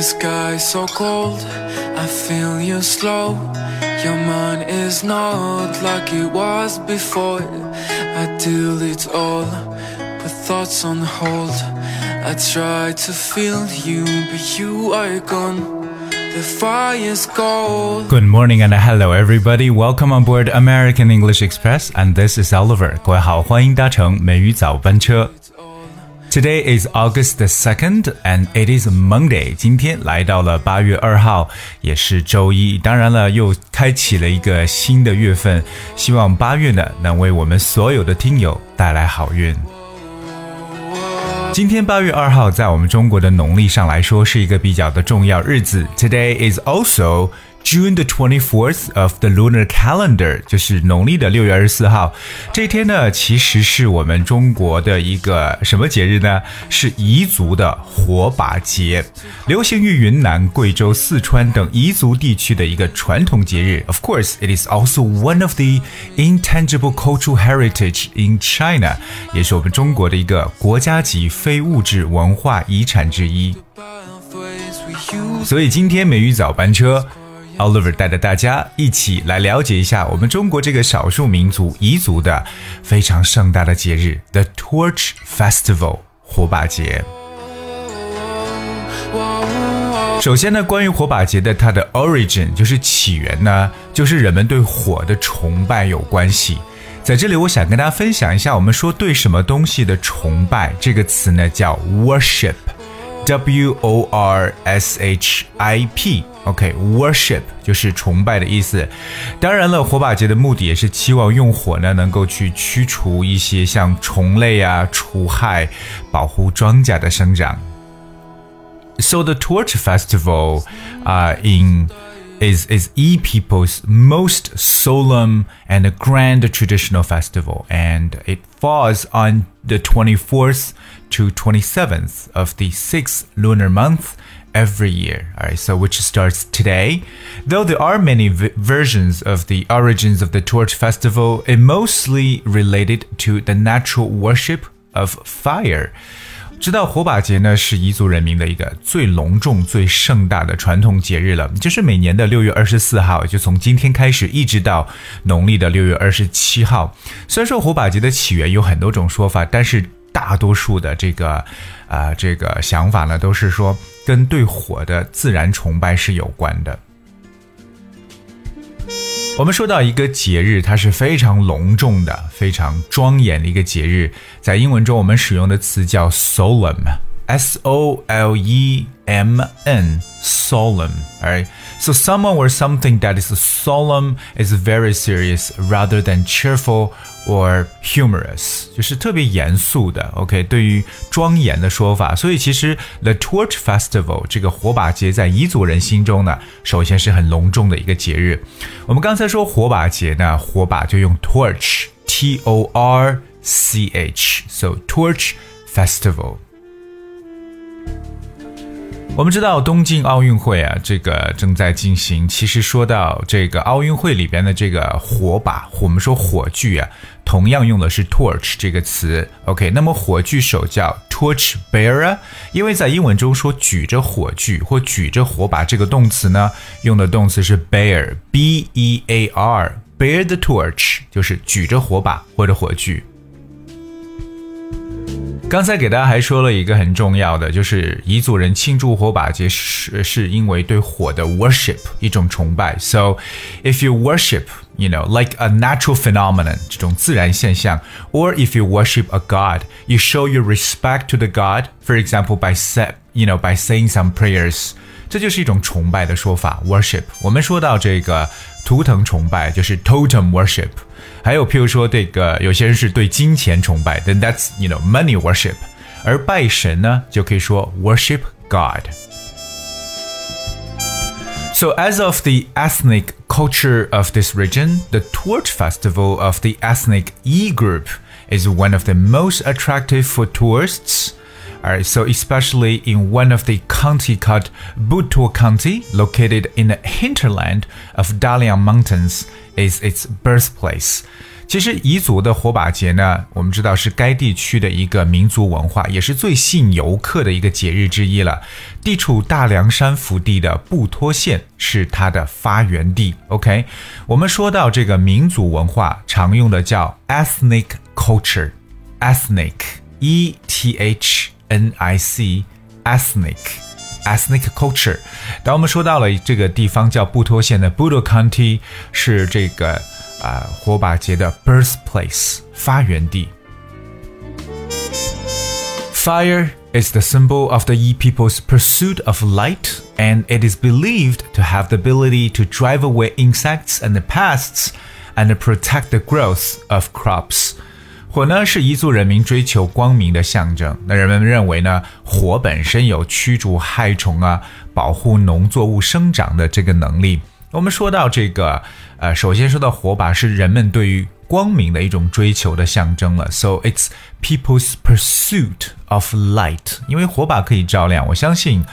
The sky's so cold, I feel you slow. Your mind is not like it was before. I delete all, put thoughts on hold. I try to feel you, but you are gone. The fire's cold. Good morning and hello everybody. Welcome on board American English Express and this is Oliver. 各位好，欢迎搭乘美语早班车。 Today is August the second, and it is Monday. 今天来到了八月二号，也是周一。当然了，又开启了一个新的月份。希望八月呢，能为我们所有的听友带来好运。今天八月二号，在我们中国的农历上来说，是一个比较的重要日子。Today is also June the twenty fourth of the lunar calendar，就是农历的六月二十四号。这一天呢，其实是我们中国的一个什么节日呢？是彝族的火把节，流行于云南、贵州、四川等彝族地区的一个传统节日。Of course, it is also one of the intangible cultural heritage in China，也是我们中国的一个国家级非物质文化遗产之一。所以今天美语早班车，Oliver 带着大家一起来了解一下我们中国这个少数民族彝族的非常盛大的节日 ——The Torch Festival 火把节。首先呢，关于火把节的它的 origin 就是起源呢，就是人们对火的崇拜有关系。在这里，我想跟大家分享一下，我们说对什么东西的崇拜这个词呢，叫 worship，w o r s h i p。OK，worship 就是崇拜的意思。当然了，火把节的目的也是期望用火呢，能够去驱除一些像虫类啊、除害、保护庄稼的生长。So the Torch Festival, uh, in is is E people's most solemn and grand traditional festival, and it falls on the 24th to 27th of the sixth lunar month every year. All right, so which starts today. Though there are many versions of the origins of the Torch Festival, it mostly related to the natural worship of fire. 知道火把节呢是彝族人民的一个最隆重、最盛大的传统节日了，就是每年的六月二十四号，就从今天开始一直到农历的六月二十七号。虽然说火把节的起源有很多种说法，但是 大多数的这个、呃、这个想法呢，都是说跟对火的自然崇拜是有关的。我们说到一个节日，它是非常隆重的、非常庄严的一个节日，在英文中我们使用的词叫 solemn solemn，s o l e m n，solemn。Alright, so someone or something that is solemn is very serious rather than cheerful or humorous，就是特别严肃的。OK，对于庄严的说法，所以其实 The Torch Festival 这个火把节在彝族人心中呢，首先是很隆重的一个节日。我们刚才说火把节呢，火把就用 torch，T O R C H，so Torch Festival。 我们知道东京奥运会啊，这个正在进行。其实说到这个奥运会里边的这个火把，我们说火炬啊，同样用的是 torch 这个词。OK，那么火炬手叫 torch bearer，因为在英文中说举着火炬或举着火把这个动词呢，用的动词是 bear，b e a r，bear the torch 就是举着火把或者火炬。刚才给大家还说了一个很重要的，就是彝族人庆祝火把节是是因为对火的 worship 一种崇拜。So if you worship, you know, like a natural phenomenon 这种自然现象，or if you worship a god, you show your respect to the god. For example, by say, you know, by saying some prayers. 这就是一种崇拜的说法，worship。我们说到这个图腾崇拜，就是 totem worship。还有譬如说这个有些人是对金钱崇拜，then that's you know money worship。而拜神呢，就可以说 worship God。So, as of the ethnic culture of this region, the Torch Festival of the ethnic E group is one of the most attractive for tourists. Alright, so especially in one of the county called Butuo County, located in the hinterland of Daliang Mountains, is its birthplace. 其实彝族的火把节呢，我们知道是该地区的一个民族文化，也是最吸引游客的一个节日之一了。地处大凉山腹地的布拖县是它的发源地。OK，我们说到这个民族文化，常用的叫 ethnic culture，ethnic，e t h。N I C ethnic culture，当我们说到了这个地方叫布托县的 Butuo County，是这个啊、呃、火把节的 birthplace 发源地。Fire is the symbol of the Yi people's pursuit of light, and it is believed to have the ability to drive away insects and pests, and protect the growth of crops. 火呢是彝族人民追求光明的象征。那人们认为呢，火本身有驱逐害虫啊、保护农作物生长的这个能力。我们说到这个，呃，首先说到火把是人们对于光明的一种追求的象征了。So it's people's pursuit of light，因为火把可以照亮。我相信，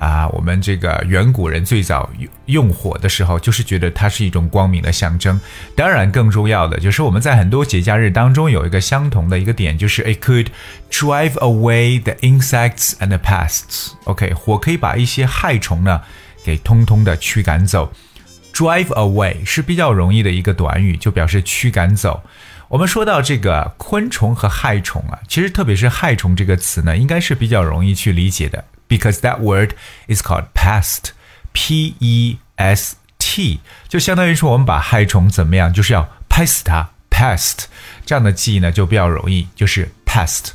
啊，我们这个远古人最早用用火的时候，就是觉得它是一种光明的象征。当然，更重要的就是我们在很多节假日当中有一个相同的一个点，就是 it could drive away the insects and the pests。OK，火可以把一些害虫呢给通通的驱赶走。Drive away 是比较容易的一个短语，就表示驱赶走。我们说到这个昆虫和害虫啊，其实特别是害虫这个词呢，应该是比较容易去理解的 ，because that word is called pest，p e s t，就相当于说我们把害虫怎么样，就是要拍死它，pest，这样的记忆呢就比较容易，就是 pest。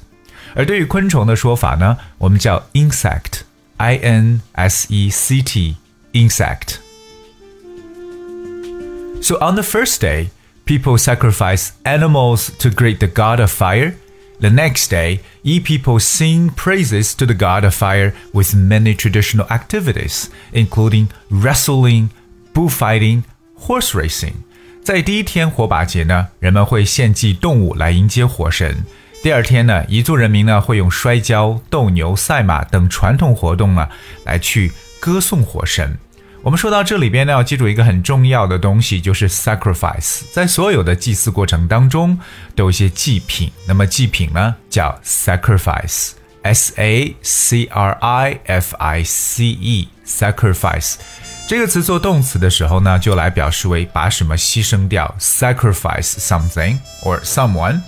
而对于昆虫的说法呢，我们叫 insect，i n s e c t，insect。So on the first day, people sacrifice animals to greet the god of fire. The next day, Yi people sing praises to the god of fire with many traditional activities, including wrestling, bullfighting, horse racing. 在第一天火把节呢，人们会献祭动物来迎接火神。第二天呢，彝族人民呢会用摔跤、斗牛、赛马等传统活动呢来去歌颂火神。 我们说到这里边呢，要记住一个很重要的东西，就是 sacrifice。在所有的祭祀过程当中，都有一些祭品。那么祭品呢，叫 sacrifice，s a c r i f i c e，sacrifice 这个词做动词的时候呢，就来表示为把什么牺牲掉，sacrifice something or someone。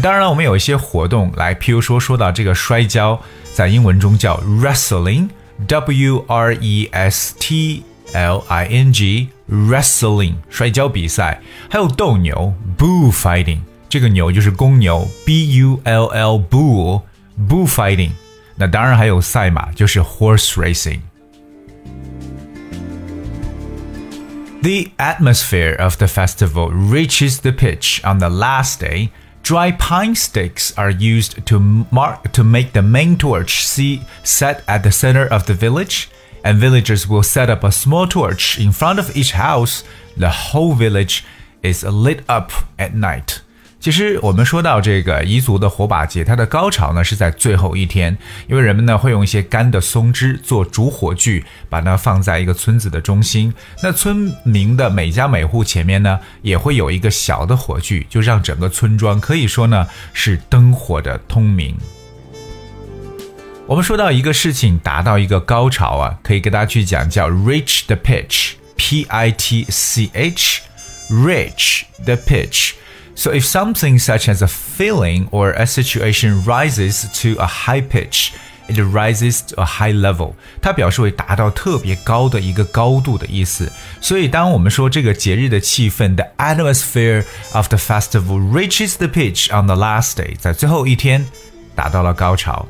当然了，我们有一些活动来，譬如说说到这个摔跤，在英文中叫 wrestling。W R E S T L I N G wrestling 摔跤比赛，还有斗牛 bull fighting，这个牛就是公牛 B U L L bull bull fighting。那当然还有赛马，就是 horse racing。The atmosphere of the festival reaches the pitch on the last day Dry pine sticks are used to mark to make the main torch see set at the center of the village, and villagers will set up a small torch in front of each house. The whole village is lit up at night. 其实我们说到这个彝族的火把节，它的高潮呢是在最后一天，因为人们呢会用一些干的松枝做主火炬，把它放在一个村子的中心。那村民的每家每户前面呢也会有一个小的火炬，就让整个村庄可以说呢是灯火的通明。我们说到一个事情达到一个高潮啊，可以给大家去讲叫 reach the pitch，p i t c h，reach the pitch。So if something such as a feeling or a situation rises to a high pitch, it rises to a high level，它表示为达到特别高的一个高度的意思。所以当我们说这个节日的气氛，the atmosphere of the festival reaches the pitch on the last day，在最后一天达到了高潮。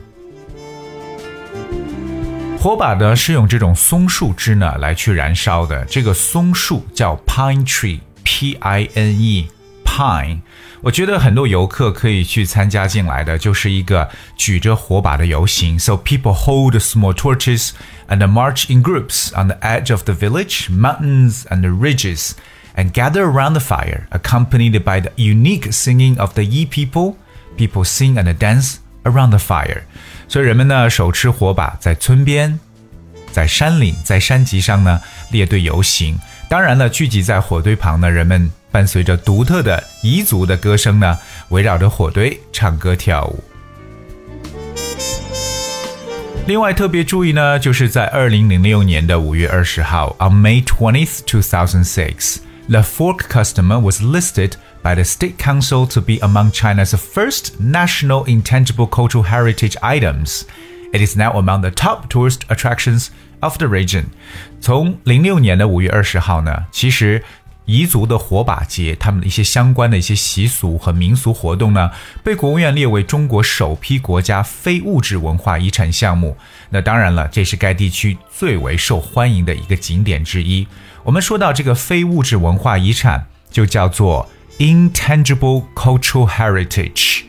火把呢是用这种松树枝呢来去燃烧的，这个松树叫 pine tree，P I N E。Pine，我觉得很多游客可以去参加进来的，就是一个举着火把的游行。So people hold small torches and march in groups on the edge of the village, mountains and ridges, and gather around the fire, accompanied by the unique singing of the Yi people. People sing and dance around the fire. 所以人们呢手持火把，在村边、在山岭、在山脊上呢列队游行。当然了，聚集在火堆旁的人们。伴随着独特的彝族的歌声呢，围绕着火堆唱歌跳舞。另外特别注意呢，就是在二零零六年的五月二十号，on May twentieth, two thousand six。The fork customer was listed by the State Council to be among China's first national intangible cultural heritage items. It is now among the top tourist attractions of the region. 从零六年的五月二十号呢，其实彝族的火把节，他们的一些相关的一些习俗和民俗活动呢，被国务院列为中国首批国家非物质文化遗产项目。那当然了，这是该地区最为受欢迎的一个景点之一。我们说到这个非物质文化遗产，就叫做 intangible cultural heritage。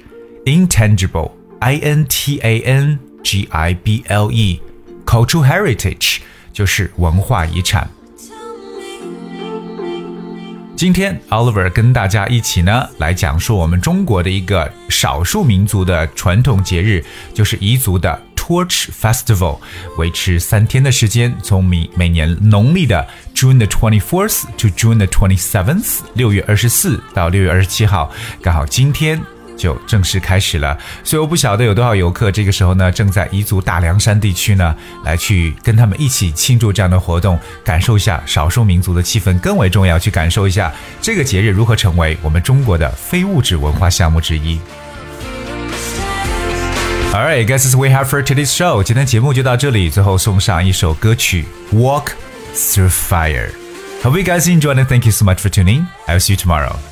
intangible，i n t a n g i b l e，cultural heritage 就是文化遗产。今天 Oliver 跟大家一起呢，来讲述我们中国的一个少数民族的传统节日，就是彝族的。Torch Festival 维持三天的时间，从每每年农历的 June the twenty fourth to June the twenty seventh，六月二十四到六月二十七号，刚好今天就正式开始了。所以我不晓得有多少游客这个时候呢，正在彝族大凉山地区呢，来去跟他们一起庆祝这样的活动，感受一下少数民族的气氛，更为重要，去感受一下这个节日如何成为我们中国的非物质文化项目之一。Alright, guys, this we have for today's show. 今天节目就到这里，最后送上一首歌曲《Walk Through Fire》。Hope you guys enjoyed and thank you so much for tuning. I'll see you tomorrow.